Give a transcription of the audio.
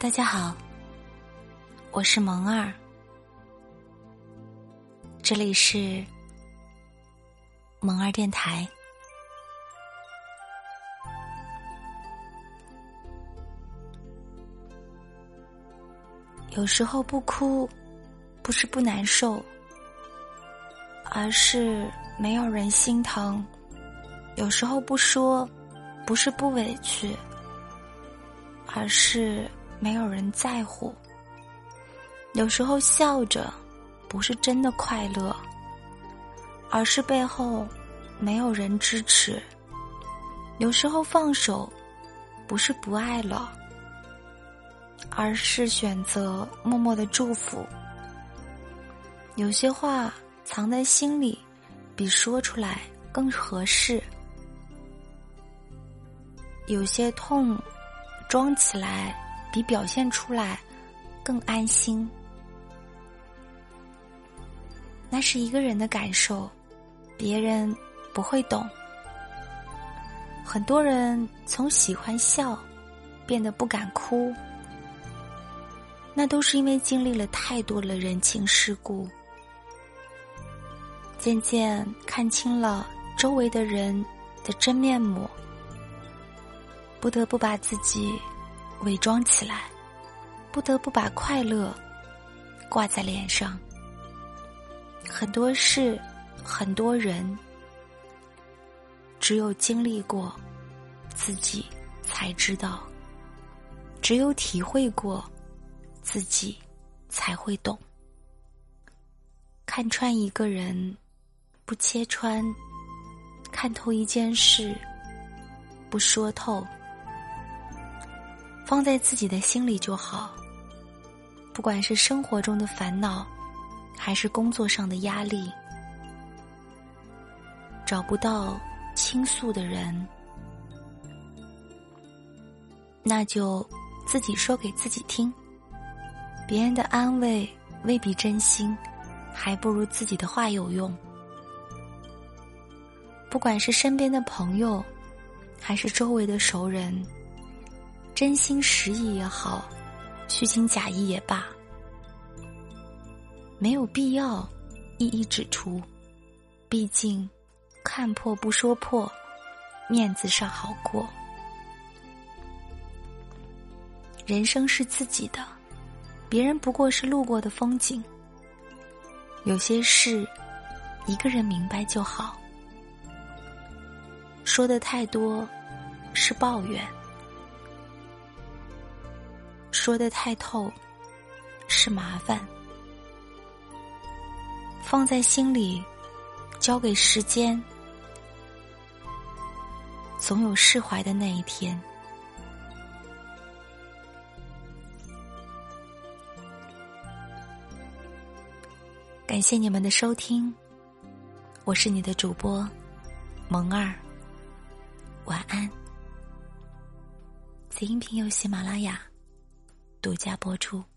大家好，我是萌儿，这里是萌儿电台。有时候不哭，不是不难受，而是没有人心疼；有时候不说，不是不委屈，而是。没有人在乎，有时候笑着，不是真的快乐，而是背后没有人支持。有时候放手，不是不爱了，而是选择默默的祝福。有些话藏在心里，比说出来更合适。有些痛，装起来。比表现出来更安心，那是一个人的感受，别人不会懂。很多人从喜欢笑变得不敢哭，那都是因为经历了太多的人情世故，渐渐看清了周围的人的真面目，不得不把自己。伪装起来，不得不把快乐挂在脸上。很多事，很多人，只有经历过，自己才知道；只有体会过，自己才会懂。看穿一个人，不切穿；看透一件事，不说透。放在自己的心里就好。不管是生活中的烦恼，还是工作上的压力，找不到倾诉的人，那就自己说给自己听。别人的安慰未必真心，还不如自己的话有用。不管是身边的朋友，还是周围的熟人。真心实意也好，虚情假意也罢，没有必要一一指出。毕竟，看破不说破，面子上好过。人生是自己的，别人不过是路过的风景。有些事，一个人明白就好。说的太多，是抱怨。说的太透，是麻烦；放在心里，交给时间，总有释怀的那一天。感谢你们的收听，我是你的主播萌儿，晚安。此音频由喜马拉雅。独家播出。